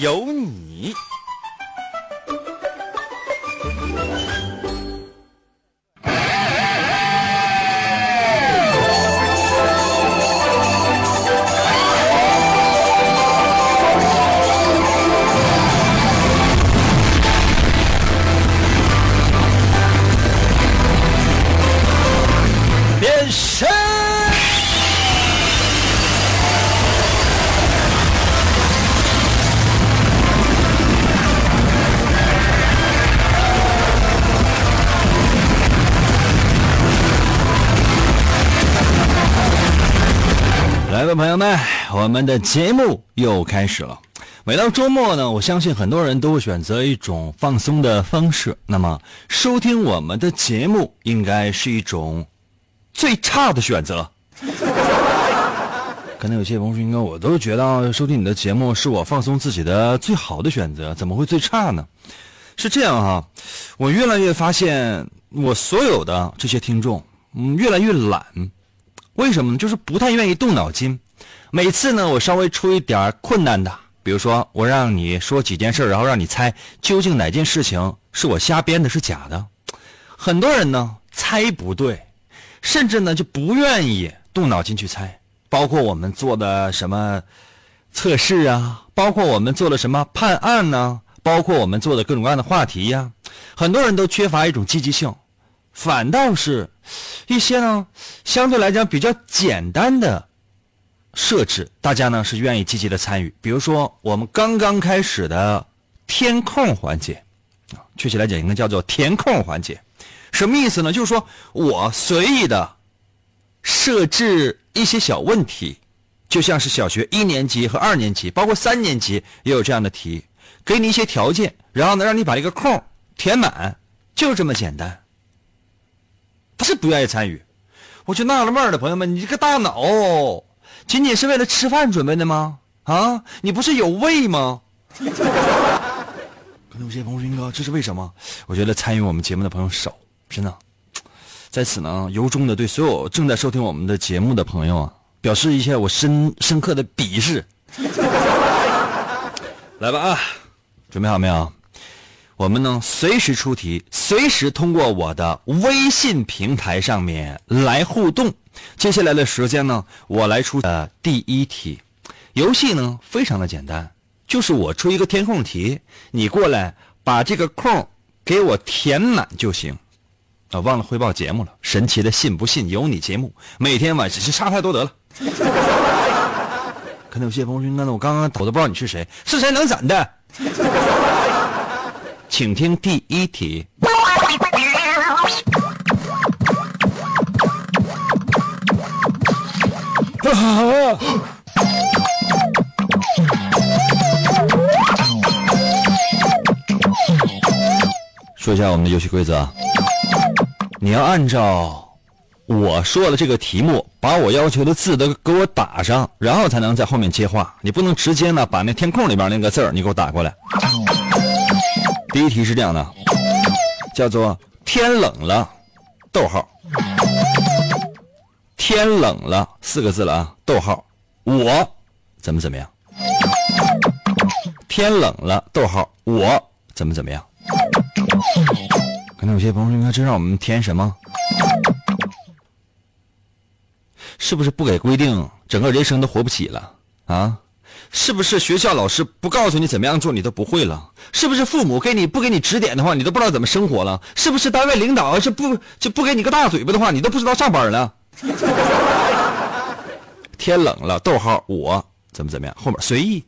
有你。我们的节目又开始了。每到周末呢，我相信很多人都会选择一种放松的方式。那么，收听我们的节目应该是一种最差的选择。可能有些朋友说，应该我都觉得收听你的节目是我放松自己的最好的选择，怎么会最差呢？是这样哈，我越来越发现，我所有的这些听众，嗯，越来越懒。为什么呢？就是不太愿意动脑筋。每次呢，我稍微出一点困难的，比如说我让你说几件事，然后让你猜究竟哪件事情是我瞎编的，是假的。很多人呢猜不对，甚至呢就不愿意动脑筋去猜。包括我们做的什么测试啊，包括我们做的什么判案呢，包括我们做的各种各样的话题呀，很多人都缺乏一种积极性。反倒是，一些呢相对来讲比较简单的设置，大家呢是愿意积极的参与。比如说我们刚刚开始的填空环节，啊，确切来讲应该叫做填空环节。什么意思呢？就是说我随意的设置一些小问题，就像是小学一年级和二年级，包括三年级也有这样的题，给你一些条件，然后呢让你把这个空填满，就这么简单。他是不愿意参与，我就纳了闷了，朋友们，你这个大脑仅仅是为了吃饭准备的吗？啊，你不是有胃吗？可能有些朋友说，云哥，这是为什么？我觉得参与我们节目的朋友少，真的。在此呢，由衷的对所有正在收听我们的节目的朋友啊，表示一下我深深刻的鄙视。来吧啊，准备好没有？我们呢，随时出题，随时通过我的微信平台上面来互动。接下来的时间呢，我来出呃第一题。游戏呢非常的简单，就是我出一个填空题，你过来把这个空给我填满就行。啊，忘了汇报节目了，神奇的信不信由你节目，每天晚上是差太多得了。可能有些朋友说，那我刚刚我都不知道你是谁，是谁能怎的？请听第一题。说一下我们的游戏规则，你要按照我说的这个题目，把我要求的字都给我打上，然后才能在后面接话。你不能直接呢把那填空里边那个字儿你给我打过来。第一题是这样的，叫做“天冷了”，逗号，天冷了四个字了啊，逗号，我怎么怎么样？天冷了，逗号，我怎么怎么样？可能有些朋友，应该知道我们填什么？是不是不给规定，整个人生都活不起了啊？是不是学校老师不告诉你怎么样做，你都不会了？是不是父母给你不给你指点的话，你都不知道怎么生活了？是不是单位领导要是不就不给你个大嘴巴的话，你都不知道上班了？天冷了，逗号，我怎么怎么样？后面随意。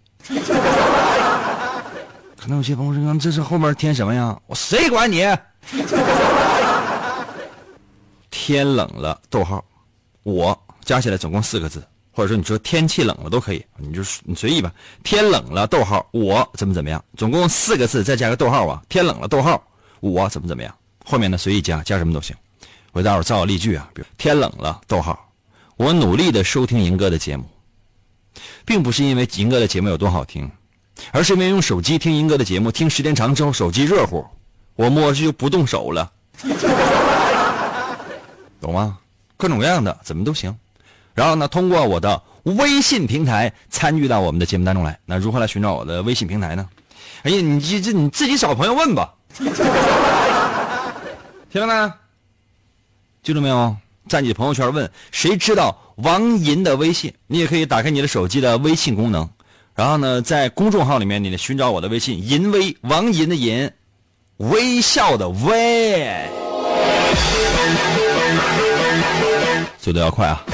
可能有些朋友说，这是后面添什么呀？我谁管你？天冷了，逗号，我加起来总共四个字，或者说你说天气冷了都可以，你就你随意吧。天冷了，逗号，我怎么怎么样？总共四个字，再加个逗号啊。天冷了，逗号，我怎么怎么样？后面呢随意加，加什么都行。我给大伙造个例句啊，比如天冷了，逗号，我努力的收听银哥的节目，并不是因为银哥的节目有多好听，而是因为用手机听银哥的节目，听时间长之后手机热乎，我摸着就不动手了，懂吗？各种各样的怎么都行。然后呢，通过我的微信平台参与到我们的节目当中来。那如何来寻找我的微信平台呢？哎呀，你这这你自己找朋友问吧。听到没？记住没有？在你朋友圈问谁知道王银的微信？你也可以打开你的手机的微信功能，然后呢，在公众号里面你寻找我的微信“银微”，王银的银，微笑的微，速度要快啊！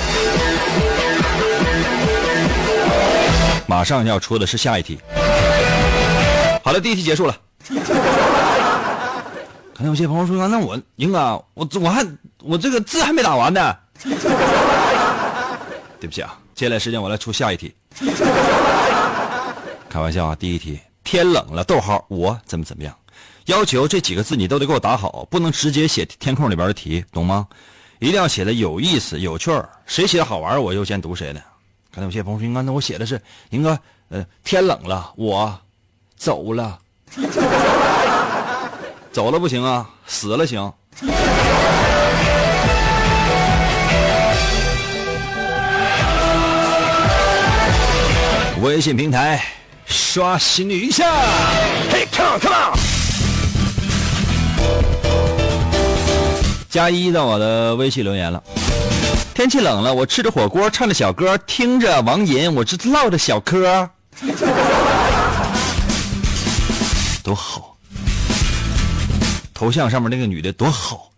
马上要出的是下一题。好了，第一题结束了。可能有些朋友说：“那我英哥，我我还我这个字还没打完呢。”对不起啊，接下来时间我来出下一题。开玩笑啊，第一题，天冷了，逗号，我怎么怎么样？要求这几个字你都得给我打好，不能直接写填空里边的题，懂吗？一定要写的有意思、有趣儿，谁写的好玩，我优先读谁的。可能有些朋友说：“英哥，那我写的是英哥，呃，天冷了，我走了，走了不行啊，死了行。”微信平台刷新率一下，嘿，come on，come on，加一到我的微信留言了。天气冷了，我吃着火锅，唱着小歌，听着王银，我这唠着小嗑，多好。头像上面那个女的多好。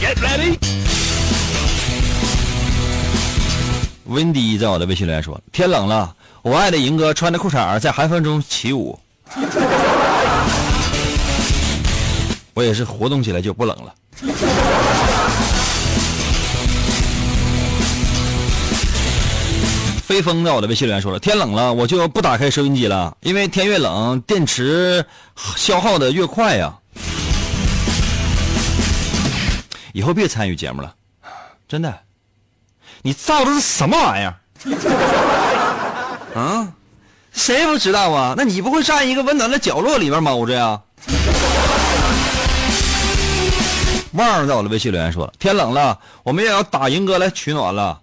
Get ready。Wendy 在我的微信留言说：“天冷了，我爱的银哥穿着裤衩在寒风中起舞。”我也是活动起来就不冷了。飞风在我的微信留言说了：“天冷了，我就不打开收音机了，因为天越冷，电池消耗的越快呀。以后别参与节目了，真的。你造的是什么玩意儿？啊？谁不知道啊？那你不会站一个温暖的角落里边猫着呀？”旺儿在我的微信留言说了：“天冷了，我们也要打赢哥来取暖了。”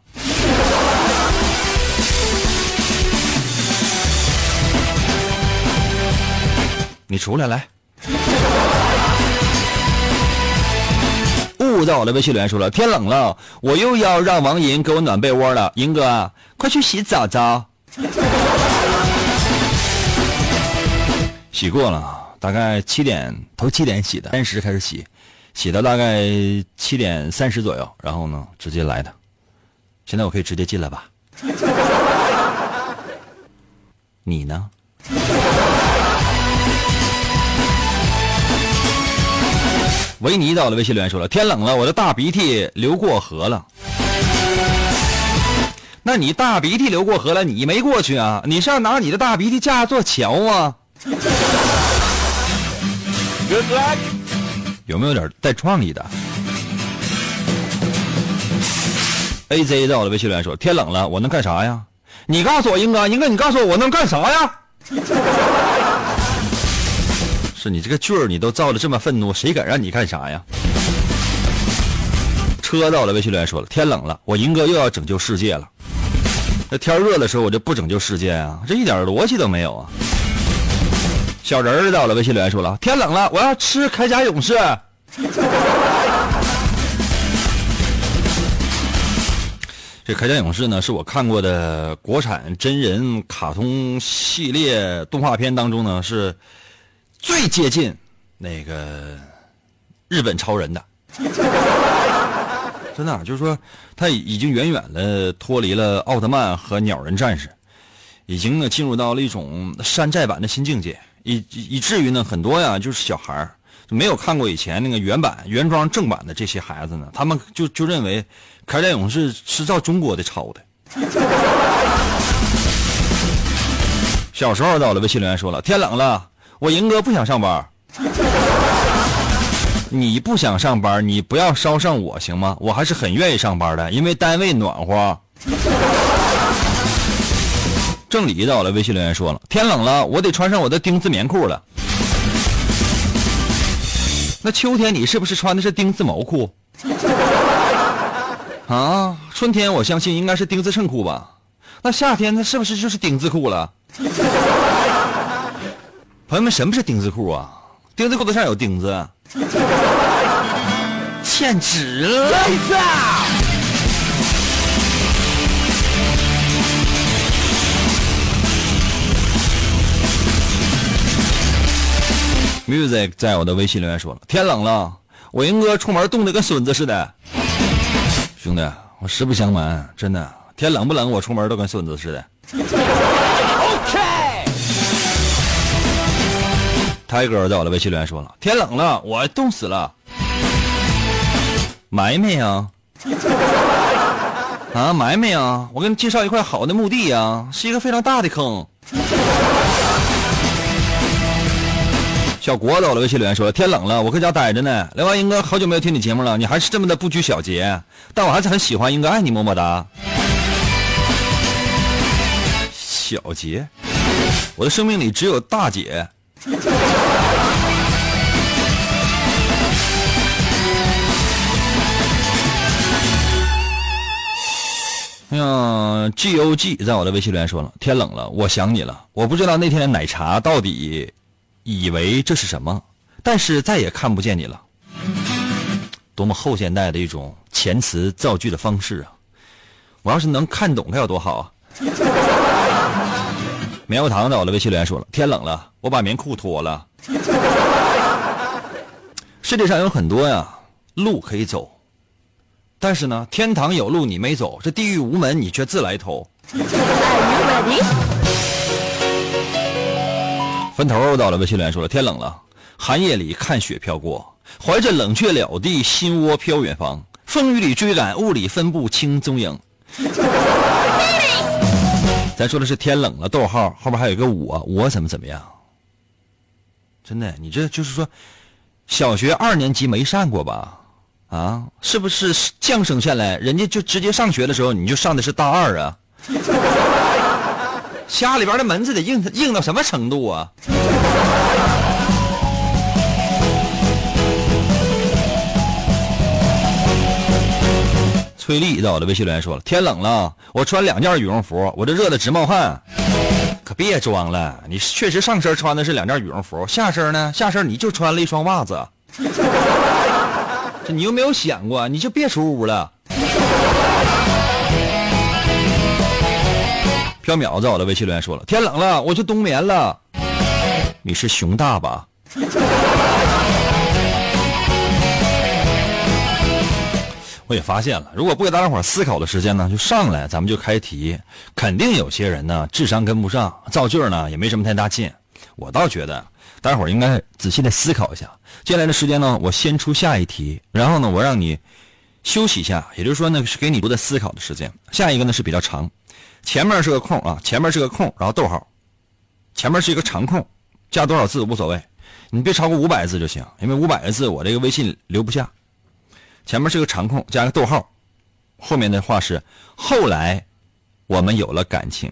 你出来来。雾在我的微信留言说了：“天冷了，我又要让王银给我暖被窝了。银哥，快去洗澡澡。洗过了，大概七点，头七点洗的，三十开始洗，洗到大概七点三十左右，然后呢，直接来的。现在我可以直接进来吧？你呢？维尼到了微信留言说了：“天冷了，我的大鼻涕流过河了。”那你大鼻涕流过河了，你没过去啊？你是要拿你的大鼻涕架座桥啊有没有点带创意的？AZ 在我的微信留言说：“天冷了，我能干啥呀？”你告诉我，英哥，英哥，你告诉我，我能干啥呀？是你这个句儿，你都造的这么愤怒，谁敢让你干啥呀？车到了，微信留言说了：天冷了，我银哥又要拯救世界了。那天热的时候，我就不拯救世界啊，这一点逻辑都没有啊。小人儿到了，微信留言说了：天冷了，我要吃铠甲勇士。这铠甲勇士呢，是我看过的国产真人卡通系列动画片当中呢是。最接近那个日本超人的，真的就是说，他已经远远的脱离了奥特曼和鸟人战士，已经呢进入到了一种山寨版的新境界，以以至于呢很多呀就是小孩没有看过以前那个原版原装正版的这些孩子呢，他们就就认为铠甲勇士是照中国的抄的。小时候到了，微信留言说了：“天冷了，我赢哥不想上班。你不想上班，你不要捎上我行吗？我还是很愿意上班的，因为单位暖和。”正理到了，微信留言说了：“天冷了，我得穿上我的丁字棉裤了。”那秋天你是不是穿的是丁字毛裤？啊，春天我相信应该是丁字衬裤吧？那夏天那是不是就是丁字裤了？朋友们，什么是丁字裤啊？丁字裤子上有钉子，简直了！music 在我的微信留言说了：“天冷了，我英哥出门冻得跟孙子似的。”兄弟，我实不相瞒，真的，天冷不冷，我出门都跟孙子似的。泰哥在我的微信留言说了：“天冷了，我冻死了。”埋没呀？啊，埋没呀？我给你介绍一块好的墓地呀，是一个非常大的坑。小国在我的，微信留言说：“天冷了，我搁家待着呢。另外，英哥好久没有听你节目了，你还是这么的不拘小节，但我还是很喜欢，英哥爱你，么么哒。”小节，我的生命里只有大姐。哎呀，G O G 在我的微信留言说了：“天冷了，我想你了。我不知道那天的奶茶到底。”以为这是什么，但是再也看不见你了。多么后现代的一种遣词造句的方式啊！我要是能看懂该有多好啊！棉花糖在我的微信留言说了：“天冷了，我把棉裤脱了。”世界上有很多呀路可以走，但是呢，天堂有路你没走，这地狱无门你却自来投。分头到了，微信留言说了：“天冷了，寒夜里看雪飘过，怀着冷却了的心窝飘远方，风雨里追赶，雾里分不清踪影。”咱说的是天冷了，逗号后边还有一个我，我怎么怎么样？真的，你这就是说，小学二年级没上过吧？啊，是不是降生下来，人家就直接上学的时候，你就上的是大二啊？家里边的门子得硬硬到什么程度啊？崔丽在我的微信留言说了：“天冷了，我穿两件羽绒服，我这热的直冒汗。可别装了，你确实上身穿的是两件羽绒服，下身呢？下身你就穿了一双袜子。这你有没有想过？你就别出屋了。”飘渺在我的微信留言说了：“天冷了，我就冬眠了。”你是熊大吧？我也发现了，如果不给大家伙思考的时间呢，就上来咱们就开题，肯定有些人呢智商跟不上，造句呢也没什么太大劲。我倒觉得大家伙应该仔细的思考一下。接下来的时间呢，我先出下一题，然后呢，我让你休息一下，也就是说呢，是给你多的思考的时间。下一个呢是比较长。前面是个空啊，前面是个空，然后逗号，前面是一个长空，加多少字无所谓，你别超过五百字就行，因为五百个字我这个微信留不下。前面是个长空，加个逗号，后面的话是后来我们有了感情。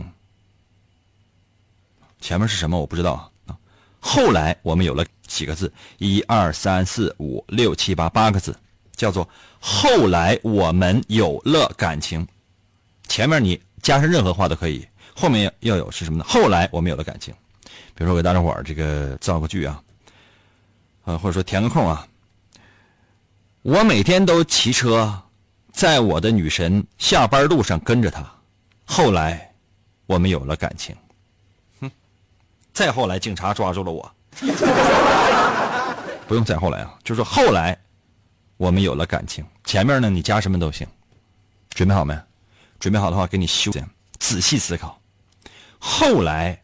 前面是什么我不知道啊，后来我们有了几个字？一二三四五六七八八个字，叫做后来我们有了感情。前面你。加上任何话都可以，后面要有是什么呢？后来我们有了感情，比如说给大家伙儿这个造个句啊，呃，或者说填个空啊。我每天都骑车，在我的女神下班路上跟着她，后来我们有了感情。哼，再后来警察抓住了我，不用再后来啊，就是后来我们有了感情。前面呢，你加什么都行，准备好没？准备好的话，给你修剪，仔细思考。后来，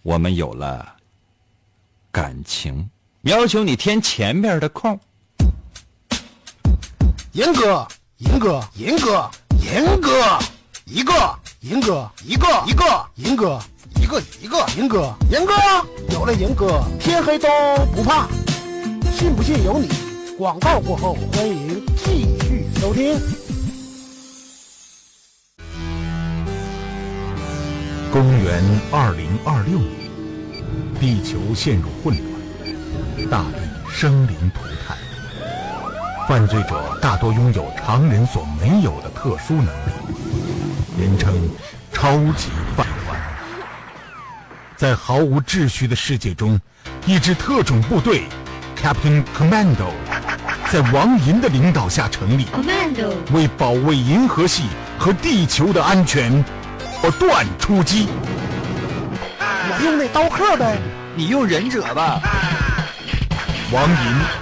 我们有了感情。要求你填前面的空。严哥，严哥，严哥，严哥，一个，严哥，一个，一个，严哥，一个，一个，严哥，严哥，有了严哥，天黑都不怕。信不信由你。广告过后，欢迎继续收听。公元二零二六年，地球陷入混乱，大地生灵涂炭。犯罪者大多拥有常人所没有的特殊能力，人称“超级犯官”。在毫无秩序的世界中，一支特种部队 ——Captain Commando，在王银的领导下成立，Commando，为保卫银河系和地球的安全，不断出击。我用那刀客呗，你用忍者吧。王银。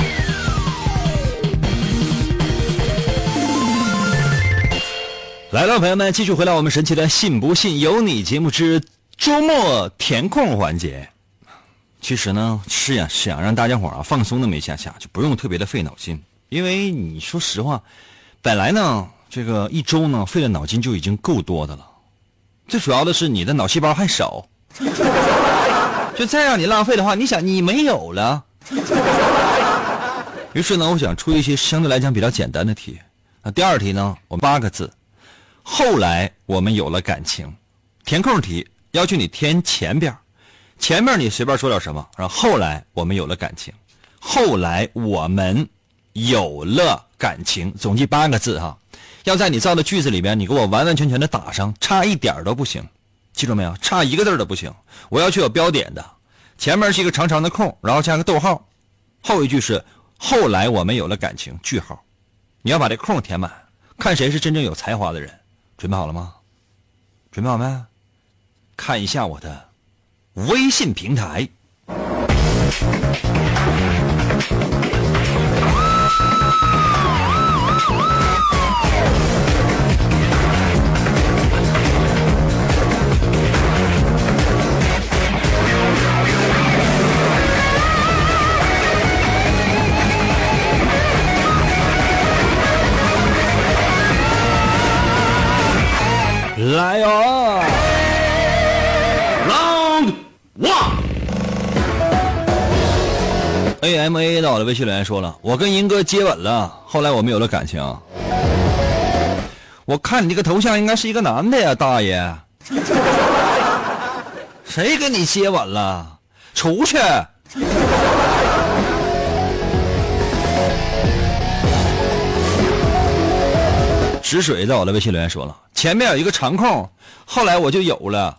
来了，朋友们，继续回到我们神奇的“信不信由你”节目之周末填空环节。其实呢，是呀，想让大家伙啊放松那么一下下，就不用特别的费脑筋。因为你说实话，本来呢，这个一周呢费的脑筋就已经够多的了。最主要的是你的脑细胞还少，就再让你浪费的话，你想你没有了。于是呢，我想出一些相对来讲比较简单的题。那第二题呢，我八个字。后来我们有了感情，填空题要求你填前边，前面你随便说点什么，然后后来我们有了感情，后来我们有了感情，总计八个字哈，要在你造的句子里边，你给我完完全全的打上，差一点都不行，记住没有？差一个字都不行，我要求有标点的，前面是一个长长的空，然后加个逗号，后一句是后来我们有了感情，句号，你要把这空填满，看谁是真正有才华的人。准备好了吗？准备好没？看一下我的微信平台。A M A 到我的微信留言说了，我跟银哥接吻了，后来我们有了感情。我看你这个头像应该是一个男的呀，大爷。谁跟你接吻了？出去！止水在我的微信留言说了，前面有一个长空，后来我就有了，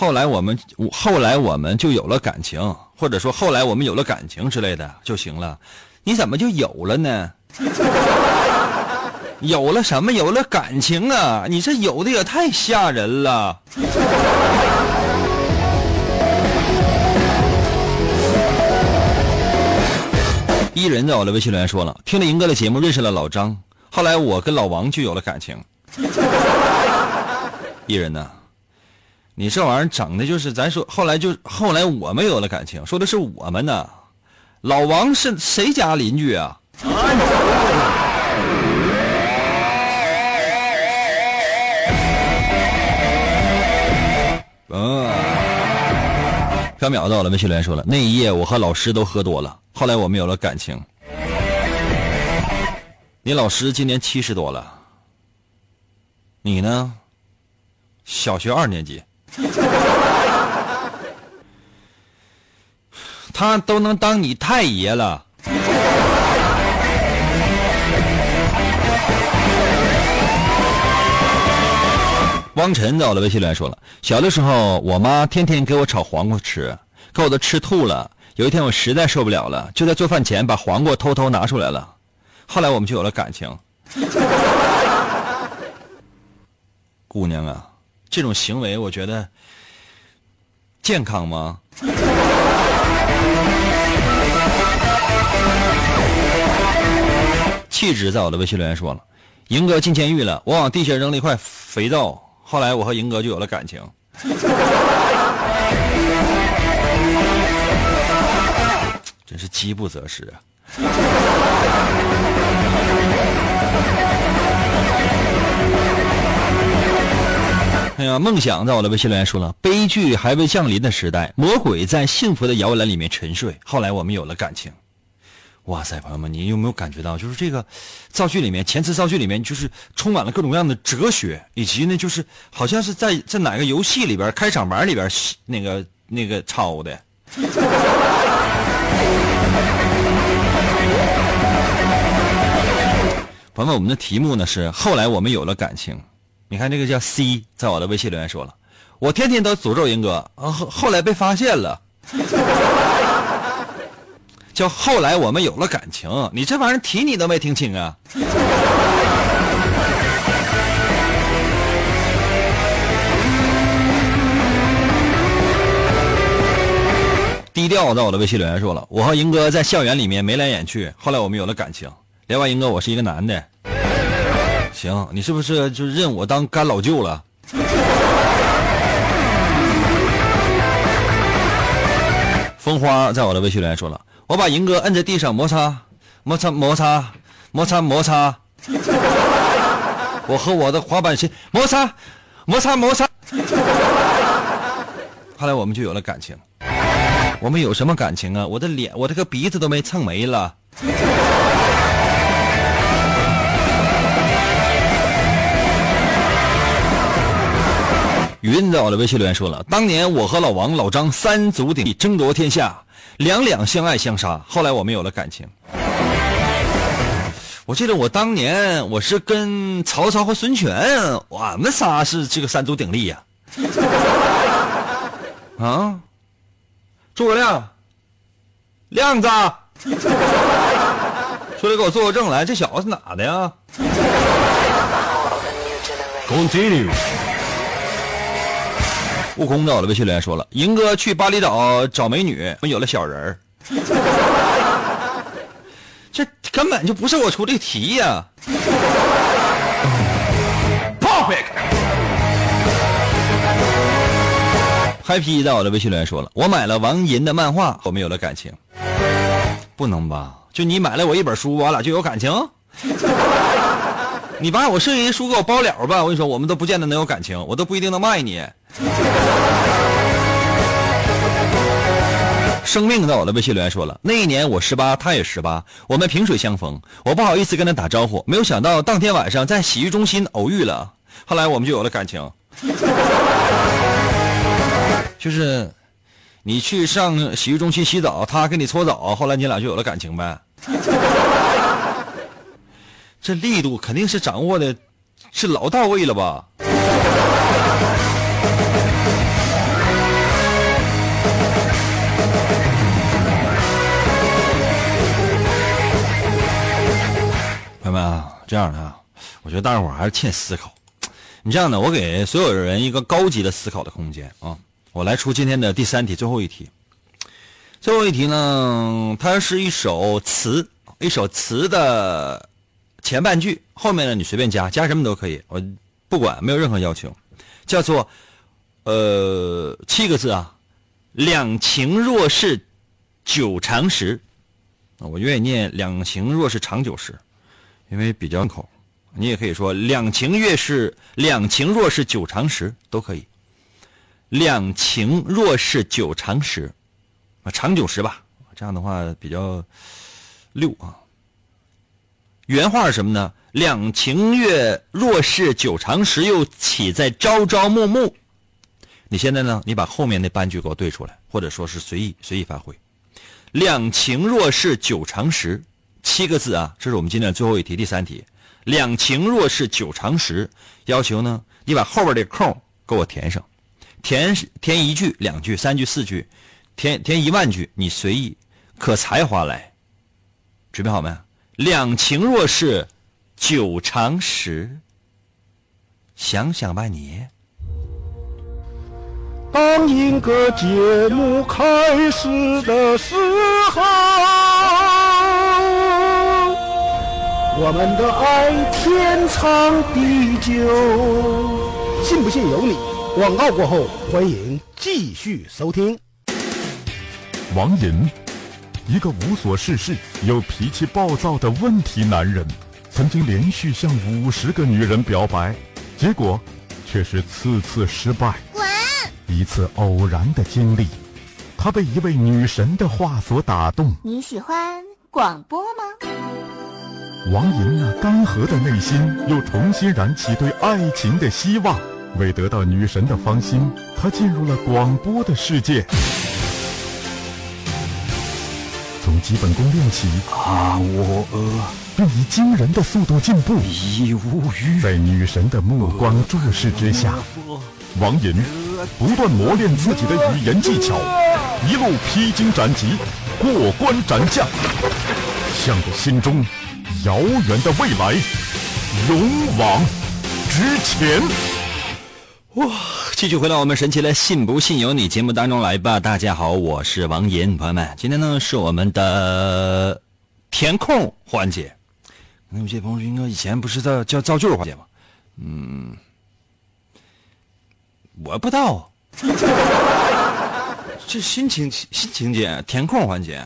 后来我们后来我们就有了感情，或者说后来我们有了感情之类的就行了。你怎么就有了呢？有了什么？有了感情啊！你这有的也太吓人了。一人在我的微信留言说了，听了英哥的节目，认识了老张，后来我跟老王就有了感情。一人呢，你这玩意儿整的就是咱说，后来就后来我们有了感情，说的是我们呢。老王是谁家邻居啊？嗯，缥缈到了，微信留言说了，那一夜我和老师都喝多了。后来我们有了感情。你老师今年七十多了，你呢？小学二年级，他都能当你太爷了。汪晨在我的微信里说了，小的时候我妈天天给我炒黄瓜吃，可我都吃吐了。有一天我实在受不了了，就在做饭前把黄瓜偷偷拿出来了。后来我们就有了感情。姑娘啊，这种行为我觉得健康吗？气质在我的微信留言说了，银哥进监狱了，我往地下扔了一块肥皂，后来我和银哥就有了感情。真是饥不择食啊！哎呀，梦想在我的微信留言说了，悲剧还未降临的时代，魔鬼在幸福的摇篮里面沉睡。后来我们有了感情。哇塞，朋友们，你有没有感觉到，就是这个造句里面，前词造句里面，就是充满了各种各样的哲学，以及呢，就是好像是在在哪个游戏里边开场白里边那个那个抄的。朋友们，我们的题目呢是后来我们有了感情。你看这个叫 C，在我的微信留言说了，我天天都诅咒英哥，后后来被发现了，叫后来我们有了感情，你这玩意儿提你都没听清啊。低调在我的微信留言说了，我和英哥在校园里面眉来眼去，后来我们有了感情。另外，英哥，我是一个男的。行，你是不是就认我当干老舅了？风花在我的微信留言说了，我把银哥摁在地上摩擦，摩擦，摩擦，摩擦，摩擦。我和我的滑板鞋摩擦，摩擦，摩擦。后来我们就有了感情。我们有什么感情啊？我的脸，我这个鼻子都没蹭没了。云在我的微信留言说了，当年我和老王、老张三足鼎立争夺天下，两两相爱相杀。后来我们有了感情。我记得我当年我是跟曹操和孙权，我们仨是这个三足鼎立呀。啊，诸葛亮，亮子，出来给我做个证来，这小子是哪的呀？Continue。悟空在我的微信留言说了，银哥去巴厘岛找美女，我有了小人儿。这根本就不是我出的题呀、操！嗨皮。在我的微信留言说了，我买了王银的漫画，我们有了感情。不能吧？就你买了我一本书，我俩就有感情？你把我剩下的书给我包了吧，我跟你说，我们都不见得能有感情，我都不一定能卖你。生命在我的微信留言说了，那一年我十八，他也十八，我们萍水相逢，我不好意思跟他打招呼，没有想到当天晚上在洗浴中心偶遇了，后来我们就有了感情。就是你去上洗浴中心洗澡，他给你搓澡，后来你俩就有了感情呗。这力度肯定是掌握的，是老到位了吧？朋友们啊，这样的啊，我觉得大伙儿还是欠思考。你这样的，我给所有人一个高级的思考的空间啊！我来出今天的第三题，最后一题。最后一题呢，它是一首词，一首词的前半句，后面呢你随便加，加什么都可以，我不管，没有任何要求。叫做呃七个字啊，两情若是久长时。我愿意念两情若是长久时，因为比较口。你也可以说两情越是两情若是久长时都可以。两情若是久长时，啊，长久时吧，这样的话比较溜啊。原话是什么呢？两情月若是久长时，又岂在朝朝暮暮？你现在呢？你把后面那半句给我对出来，或者说是随意随意发挥。两情若是久长时，七个字啊，这是我们今天的最后一题，第三题。两情若是久长时，要求呢，你把后边这空给我填上，填填一句、两句、三句、四句，填填一万句，你随意，可才华来。准备好没？两情若是久长时，想想吧你。当一个节目开始的时候，我们的爱天长地久。信不信由你。广告过后，欢迎继续收听。王寅，一个无所事事又脾气暴躁的问题男人，曾经连续向五十个女人表白，结果却是次次失败。滚！一次偶然的经历，他被一位女神的话所打动。你喜欢广播吗？王莹那干涸的内心又重新燃起对爱情的希望。为得到女神的芳心，他进入了广播的世界。基本功练习，啊，我呃，并以惊人的速度进步。已无语。在女神的目光注视之下，王寅不断磨练自己的语言技巧，一路披荆斩棘，过关斩将，向着心中遥远的未来勇往直前。哇！继续回到我们神奇的“信不信由你”节目当中来吧。大家好，我是王银，朋友们，今天呢是我们的填空环节。那有些朋友应该以前不是叫叫造句环节吗？嗯，我不知道。这新情新情节，填空环节，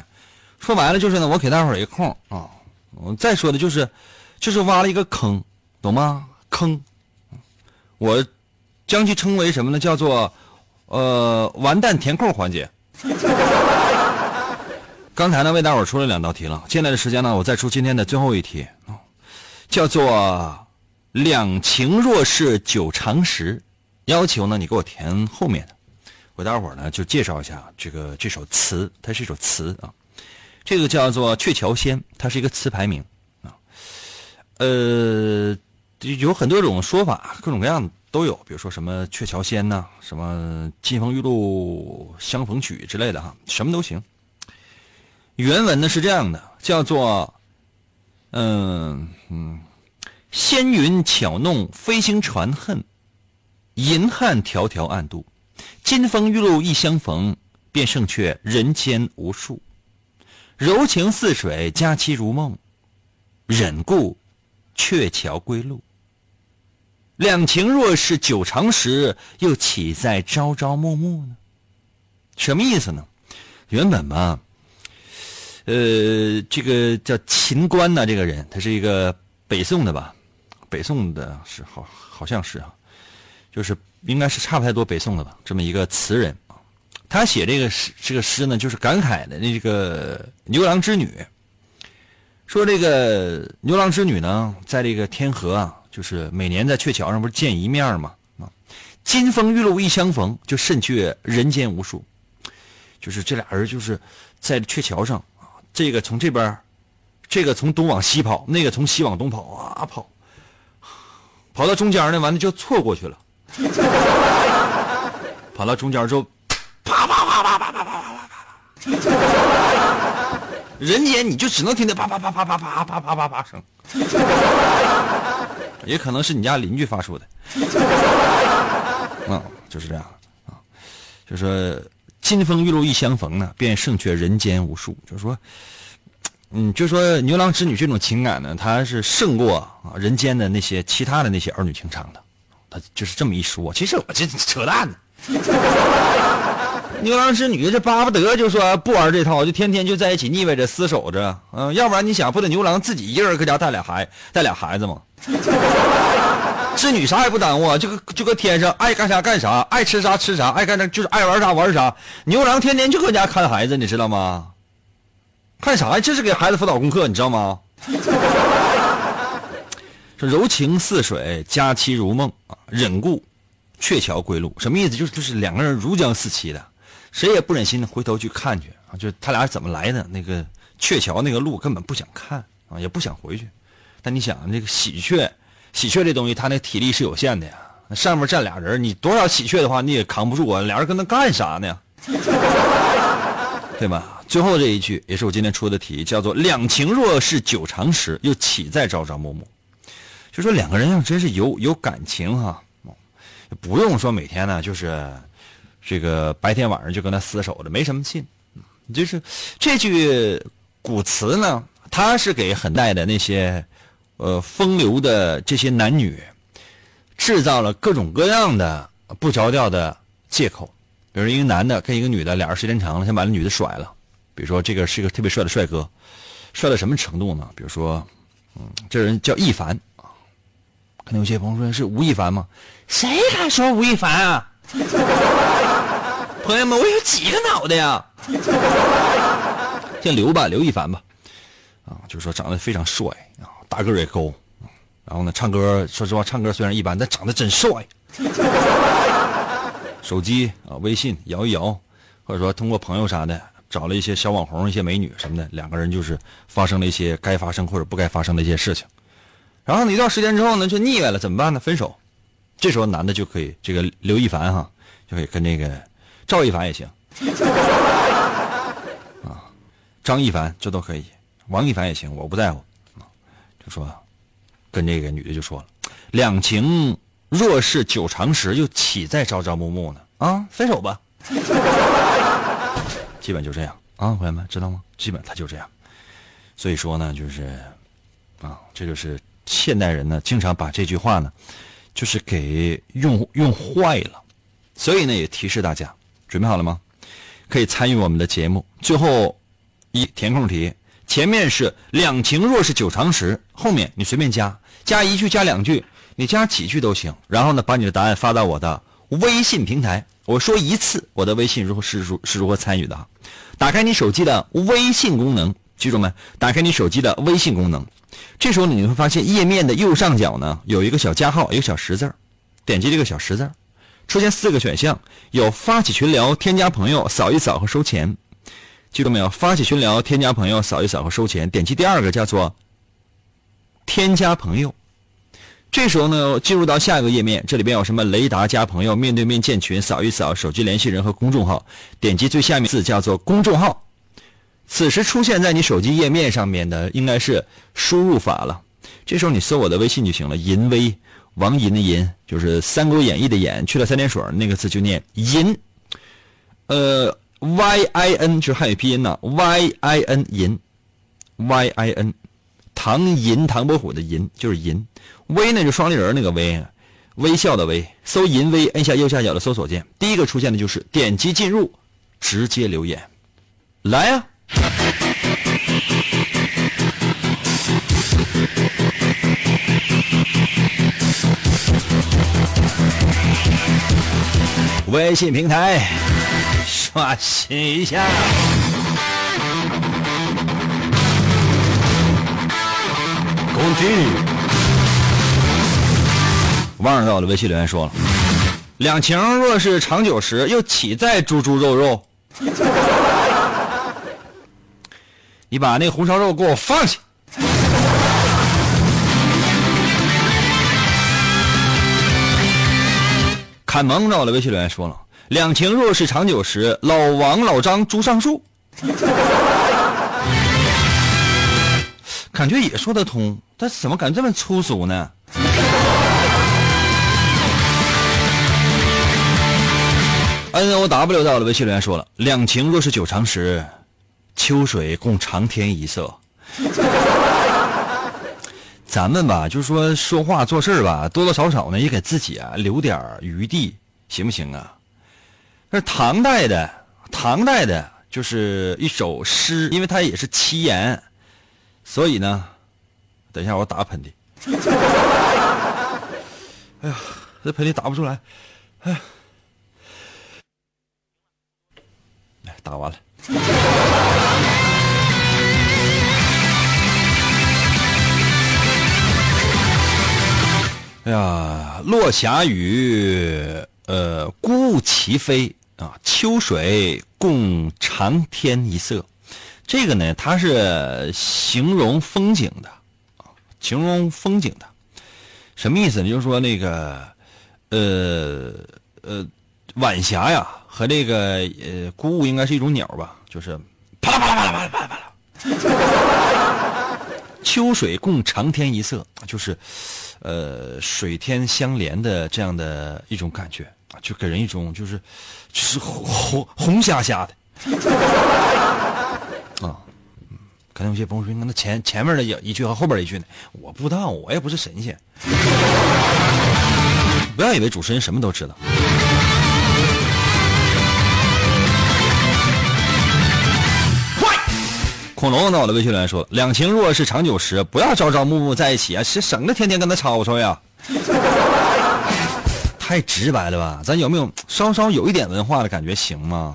说白了就是呢，我给大伙儿一个空啊。我再说的就是，就是挖了一个坑，懂吗？坑，我。将其称为什么呢？叫做，呃，完蛋填空环节。刚才呢为大伙儿出了两道题了，接下来的时间呢，我再出今天的最后一题，叫做“两情若是久长时”，要求呢你给我填后面的。我待会儿呢就介绍一下这个这首词，它是一首词啊，这个叫做《鹊桥仙》，它是一个词牌名啊，呃，有很多种说法，各种各样。都有，比如说什么《鹊桥仙》呐，什么《金风玉露相逢曲》之类的哈，什么都行。原文呢是这样的，叫做，嗯嗯，仙云巧弄飞星传恨，银汉迢迢暗度，金风玉露一相逢，便胜却人间无数。柔情似水，佳期如梦，忍顾鹊桥归路。两情若是久长时，又岂在朝朝暮暮呢？什么意思呢？原本吧，呃，这个叫秦观呢，这个人他是一个北宋的吧，北宋的是好好像是啊，就是应该是差不太多北宋的吧，这么一个词人。他写这个诗，这个诗呢，就是感慨的那个牛郎织女，说这个牛郎织女呢，在这个天河啊。就是每年在鹊桥上不是见一面吗？啊，金风玉露一相逢，就胜却人间无数。就是这俩人就是在鹊桥上啊，这个从这边，这个从东往西跑，那个从西往东跑啊跑，跑到中间呢，完了就错过去了。跑到中间之后，啪啪啪啪啪啪啪啪啪啪，人间你就只能听见啪啪啪啪啪啪啪啪啪啪声。也可能是你家邻居发出的，嗯，就是这样啊，就说金风玉露一相逢呢，便胜却人间无数。就是说，嗯，就说牛郎织女这种情感呢，它是胜过啊人间的那些其他的那些儿女情长的。他就是这么一说，其实我这扯淡呢。牛郎织女这巴不得就说不玩这套，就天天就在一起腻歪着厮守着，嗯，要不然你想不得牛郎自己一个人搁家带俩孩带俩孩子吗？织女啥也不耽误，就搁就搁天上爱干啥干啥，爱吃啥吃啥，爱干啥就是爱玩啥玩啥。牛郎天天就搁家看孩子，你知道吗？看啥呀？这是给孩子辅导功课，你知道吗？说柔情似水，佳期如梦啊，忍顾鹊桥归路，什么意思？就是就是两个人如胶似漆的，谁也不忍心回头去看去啊。就他俩怎么来的？那个鹊桥那个路根本不想看啊，也不想回去。但你想，那个喜鹊，喜鹊这东西，它那体力是有限的呀。那上面站俩人，你多少喜鹊的话，你也扛不住啊。俩人跟那干啥呢？对吧？最后这一句也是我今天出的题，叫做“两情若是久长时，又岂在朝朝暮暮”。就说两个人要真是有有感情哈，不用说每天呢就是这个白天晚上就跟他厮守着，没什么劲。就是这句古词呢，它是给很代的那些呃风流的这些男女制造了各种各样的不着调的借口。比如一个男的跟一个女的，俩人时间长了，想把那女的甩了。比如说这个是一个特别帅的帅哥，帅到什么程度呢？比如说，嗯，这人叫一凡啊。可能有些朋友说是吴亦凡吗？谁敢说吴亦凡啊？朋友们，我有几个脑袋呀？叫刘吧，刘亦凡吧，啊，就是说长得非常帅啊，大个儿也高，然后呢，唱歌说实话，唱歌虽然一般，但长得真帅。手机啊，微信摇一摇，或者说通过朋友啥的找了一些小网红、一些美女什么的，两个人就是发生了一些该发生或者不该发生的一些事情。然后呢，一段时间之后呢，就腻歪了，怎么办呢？分手。这时候男的就可以，这个刘亦凡哈，就可以跟那个赵亦凡也行。啊，张亦凡这都可以，王亦凡也行，我不在乎。就说，跟这个女的就说了，两情若是久长时，又岂在朝朝暮暮呢？啊，分手吧。基本就这样啊，朋友们知道吗？基本他就这样。所以说呢，就是啊，这就是现代人呢，经常把这句话呢，就是给用用坏了。所以呢，也提示大家，准备好了吗？可以参与我们的节目。最后一填空题，前面是两情若是久长时，后面你随便加，加一句加两句，你加几句都行。然后呢，把你的答案发到我的微信平台。我说一次，我的微信如何是如是如何参与的？打开你手机的微信功能，记住没？打开你手机的微信功能，这时候你会发现页面的右上角呢有一个小加号，一个小十字点击这个小十字出现四个选项，有发起群聊、添加朋友、扫一扫和收钱。记住没有？发起群聊、添加朋友、扫一扫和收钱。点击第二个叫做添加朋友。这时候呢，进入到下一个页面，这里边有什么雷达加朋友、面对面建群、扫一扫、手机联系人和公众号。点击最下面字叫做公众号。此时出现在你手机页面上面的应该是输入法了。这时候你搜我的微信就行了，银威。王银的银就是《三国演义》的演，去了三点水那个字就念银，呃，Y I N 是汉语拼音呢，Y I N 银，Y I N，唐银唐伯虎的银就是银，微呢就双立人那个微，微笑的微，搜银微，摁下右下角的搜索键，第一个出现的就是点击进入，直接留言，来呀。微信平台刷新一下，工具。忘了在我的微信留言说了，两情若是长久时，又岂在猪猪肉肉？你把那红烧肉给我放下。看蒙着了，微信留言说了：“两情若是长久时，老王老张猪上树。”感觉也说得通，但怎么感觉这么粗俗呢？N O W 在我的微信留言说了：“两情若是久长时，秋水共长天一色。”咱们吧，就是说说话做事吧，多多少少呢，也给自己啊留点余地，行不行啊？那唐代的，唐代的就是一首诗，因为它也是七言，所以呢，等一下我打个喷嚏。哎呀，这喷嚏打不出来，哎，打完了。哎呀，落霞与呃孤鹜齐飞啊，秋水共长天一色。这个呢，它是形容风景的，形容风景的。什么意思呢？就是说那个呃呃晚霞呀，和这个呃孤鹜应该是一种鸟吧，就是啪啦啪啦啪啦啪啦啪啦啪啦。秋水共长天一色，就是，呃，水天相连的这样的一种感觉，就给人一种就是，就是红红红瞎瞎的啊。可能有些朋友说，那前前面的一句和后边一句呢？我不知道，我也不是神仙。不要以为主持人什么都知道。恐龙到我的微信留言说：“两情若是长久时，不要朝朝暮暮在一起啊，是省得天天跟他吵吵呀。”太直白了吧？咱有没有稍稍有一点文化的感觉行吗？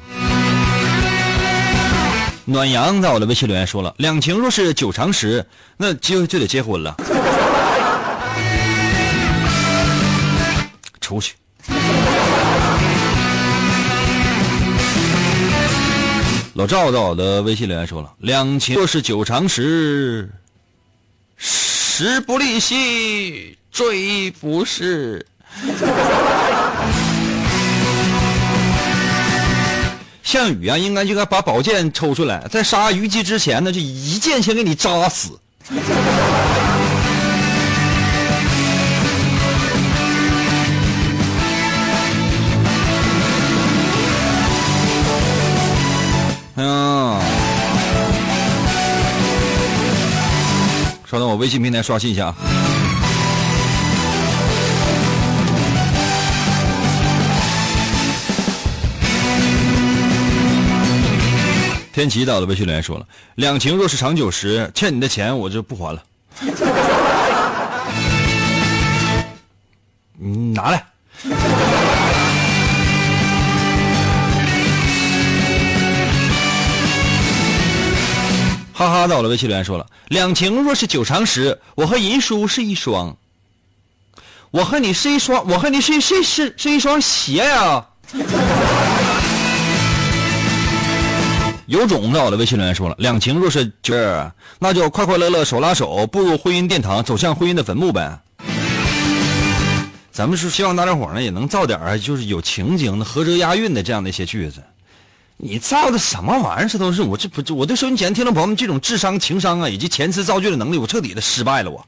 暖阳在我的微信留言说了：“两情若是久长时，那就就得结婚了。”出去。老赵在我的微信留言说了：“两情若是久长时，时不利兮骓不逝。”项羽啊，应该就该把宝剑抽出来，在杀虞姬之前呢，就一剑先给你扎死。微信平台刷新一下啊。天琪到的，微信留言说了：“两情若是长久时，欠你的钱我就不还了。”你拿来。哈哈，到了，微信留言说了：“两情若是久长时，我和银叔是一双，我和你是一双，我和你是是是是一双鞋呀。”有种在我的微信留言说了：“两情若是久，那就快快乐乐手拉手步入婚姻殿堂，走向婚姻的坟墓呗。”咱们是希望大家伙呢也能造点就是有情景的、合辙押韵的这样的一些句子。你造的什么玩意儿？这都是我这不我对收音前听众朋友们这种智商、情商啊，以及遣词造句的能力，我彻底的失败了。我。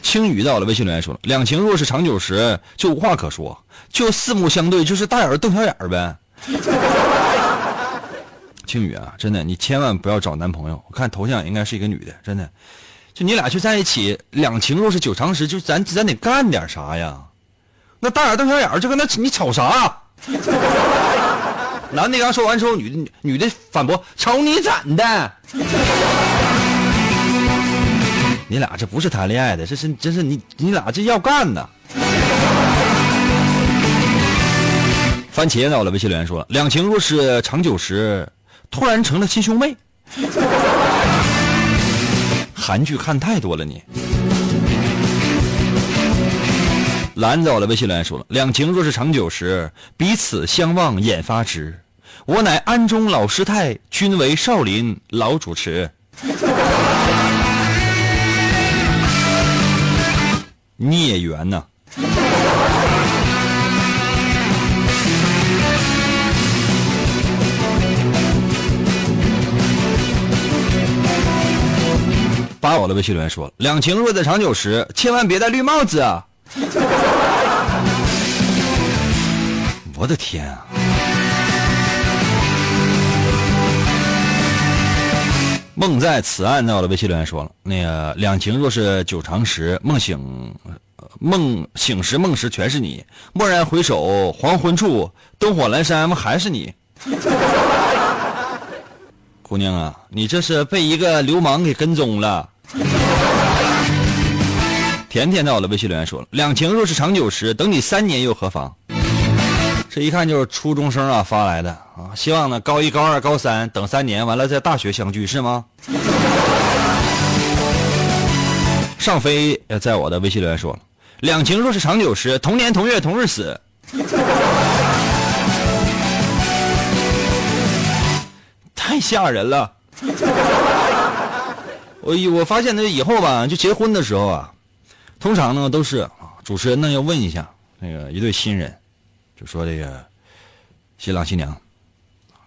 青宇在我的微信留言说了：“两情若是长久时，就无话可说，就四目相对，就是大眼瞪小眼儿呗。”青宇啊，真的，你千万不要找男朋友。我看头像应该是一个女的，真的。就你俩就在一起，两情若是久长时，就咱咱得干点啥呀？那大眼瞪小眼儿，就跟那你瞅啥？男的刚说完之后，女的女的反驳：“瞅你怎的？你俩这不是谈恋爱的，这是这是你你俩这要干呢。”番茄到了微信留言说：“两情若是长久时，突然成了亲兄妹。”韩剧看太多了你。兰在我的微信留言说了：“两情若是长久时，彼此相望眼发直。我乃安中老师太，君为少林老主持。”孽缘呐、把我的微信留言说：“两情若在长久时，千万别戴绿帽子啊！” 我的天啊！梦在此岸在我的微信留言说了：“那个两情若是久长时，梦醒梦醒时梦时全是你。蓦然回首，黄昏处，灯火阑珊，还是你。”姑娘啊，你这是被一个流氓给跟踪了。甜甜在我的微信留言说了：“两情若是长久时，等你三年又何妨？”这一看就是初中生啊发来的啊，希望呢高一、高二、高三等三年，完了在大学相聚是吗？上飞呃在我的微信留言说了：“两情若是长久时，同年同月同日死。”太吓人了。我我发现呢，以后吧，就结婚的时候啊，通常呢都是，主持人呢要问一下那个一对新人，就说这个新郎新娘，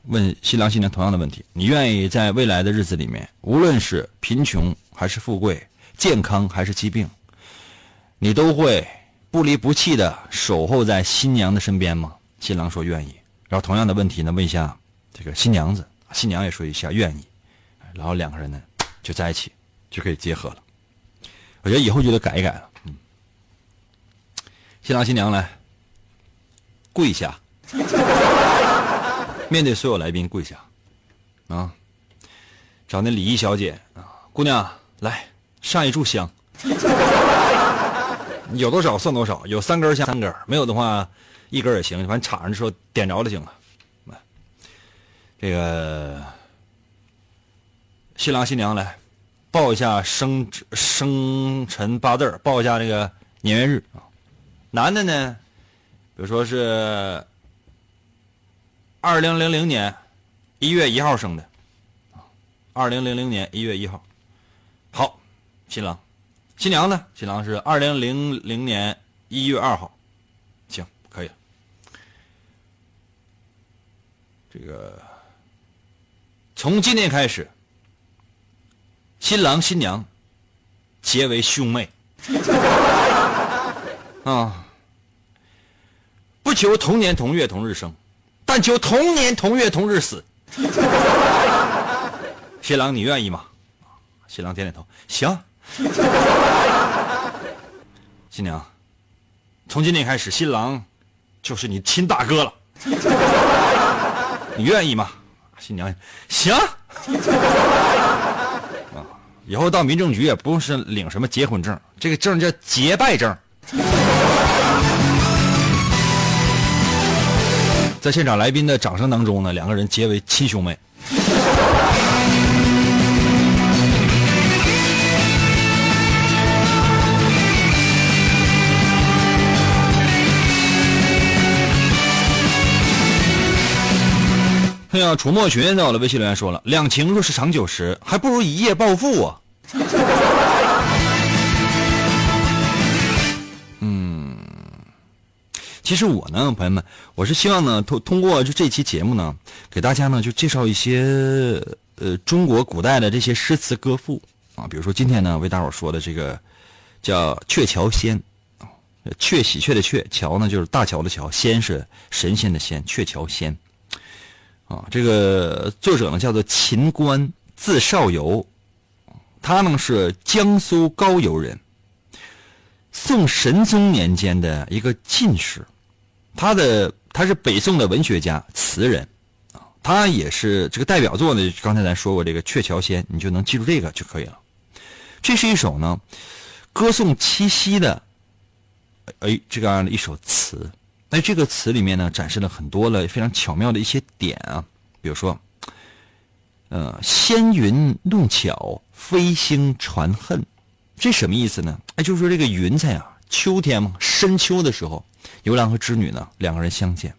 问新郎新娘同样的问题：你愿意在未来的日子里面，无论是贫穷还是富贵，健康还是疾病，你都会不离不弃的守候在新娘的身边吗？新郎说愿意。然后同样的问题呢，问一下这个新娘子，新娘也说一下愿意。然后两个人呢就在一起，就可以结合了。我觉得以后就得改一改了。嗯，新郎新娘来跪下。面对所有来宾跪下，啊，找那礼仪小姐啊，姑娘来上一炷香，有多少算多少，有三根香三根，没有的话一根也行，反正插上的时候点着就行了。这个新郎新娘来报一下生生辰八字，报一下这个年月日啊。男的呢，比如说是。二零零零年一月一号生的，二零零零年一月一号，好，新郎，新娘呢？新郎是二零零零年一月二号，行，可以了。这个从今天开始，新郎新娘结为兄妹 啊，不求同年同月同日生。但求同年同月同日死。新郎，你愿意吗？新郎点点头，行。新娘，从今天开始，新郎就是你亲大哥了。你愿意吗？新娘，行。以后到民政局也不用是领什么结婚证，这个证叫结拜证。在现场来宾的掌声当中呢，两个人结为亲兄妹。哎呀，楚墨群在我的微信留言说了：“两情若是长久时，还不如一夜暴富啊。”其实我呢，朋友们，我是希望呢，通通过就这期节目呢，给大家呢就介绍一些呃中国古代的这些诗词歌赋啊，比如说今天呢为大伙说的这个叫《鹊桥仙》啊，鹊喜鹊的鹊，桥呢就是大桥的桥，仙是神仙的仙，《鹊桥仙》啊，这个作者呢叫做秦观，字少游，他呢是江苏高邮人，宋神宗年间的一个进士。他的他是北宋的文学家、词人，啊，他也是这个代表作呢。刚才咱说过这个《鹊桥仙》，你就能记住这个就可以了。这是一首呢，歌颂七夕的，哎，这个样的一首词。那这个词里面呢，展示了很多了非常巧妙的一些点啊，比如说，呃，仙云弄巧，飞星传恨，这什么意思呢？哎，就是说这个云彩啊，秋天嘛，深秋的时候。牛郎和织女呢，两个人相见。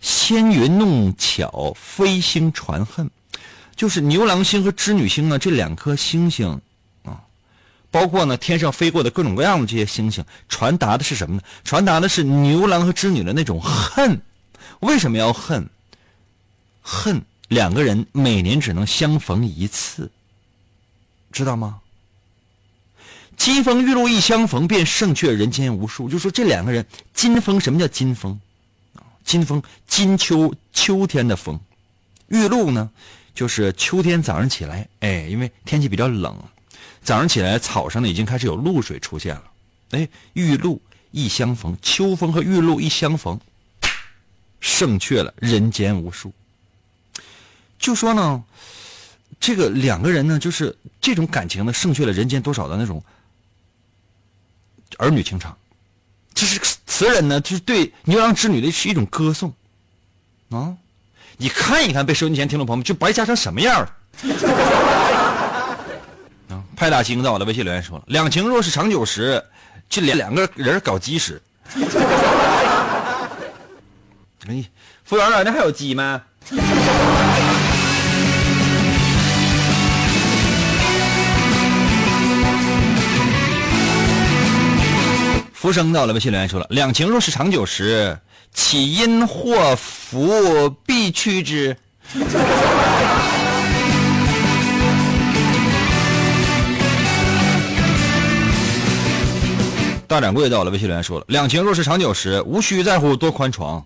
仙云弄巧，飞星传恨，就是牛郎星和织女星呢，这两颗星星，包括呢天上飞过的各种各样的这些星星，传达的是什么呢？传达的是牛郎和织女的那种恨。为什么要恨？恨两个人每年只能相逢一次，知道吗？金风玉露一相逢，便胜却人间无数。就说这两个人，金风什么叫金风？金风，金秋秋天的风。玉露呢，就是秋天早上起来，哎，因为天气比较冷，早上起来草上呢已经开始有露水出现了。哎，玉露一相逢，秋风和玉露一相逢，胜却了人间无数。就说呢，这个两个人呢，就是这种感情呢，胜却了人间多少的那种。儿女情长，这是词人呢，就是对牛郎织女的是一种歌颂啊！你看一看，被收音机前听众朋友们就白加成什么样了！派大星在我的微信留言说了：“两情若是长久时，这两两个人搞基时。”哎，服务员，那还有鸡吗？浮生到了微信留言说了：“两情若是长久时，岂因祸福必趋之。”大掌柜到了微信留言说了：“两情若是长久时，无需在乎多宽床。”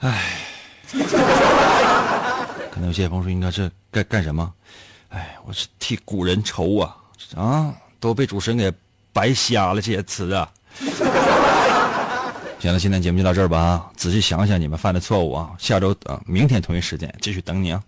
唉，可能有些朋友说应该是干干什么？哎，我是替古人愁啊啊，都被主持人给白瞎了这些词啊。行了，今天节目就到这儿吧！仔细想想你们犯的错误啊，下周啊，明天同一时间继续等你啊。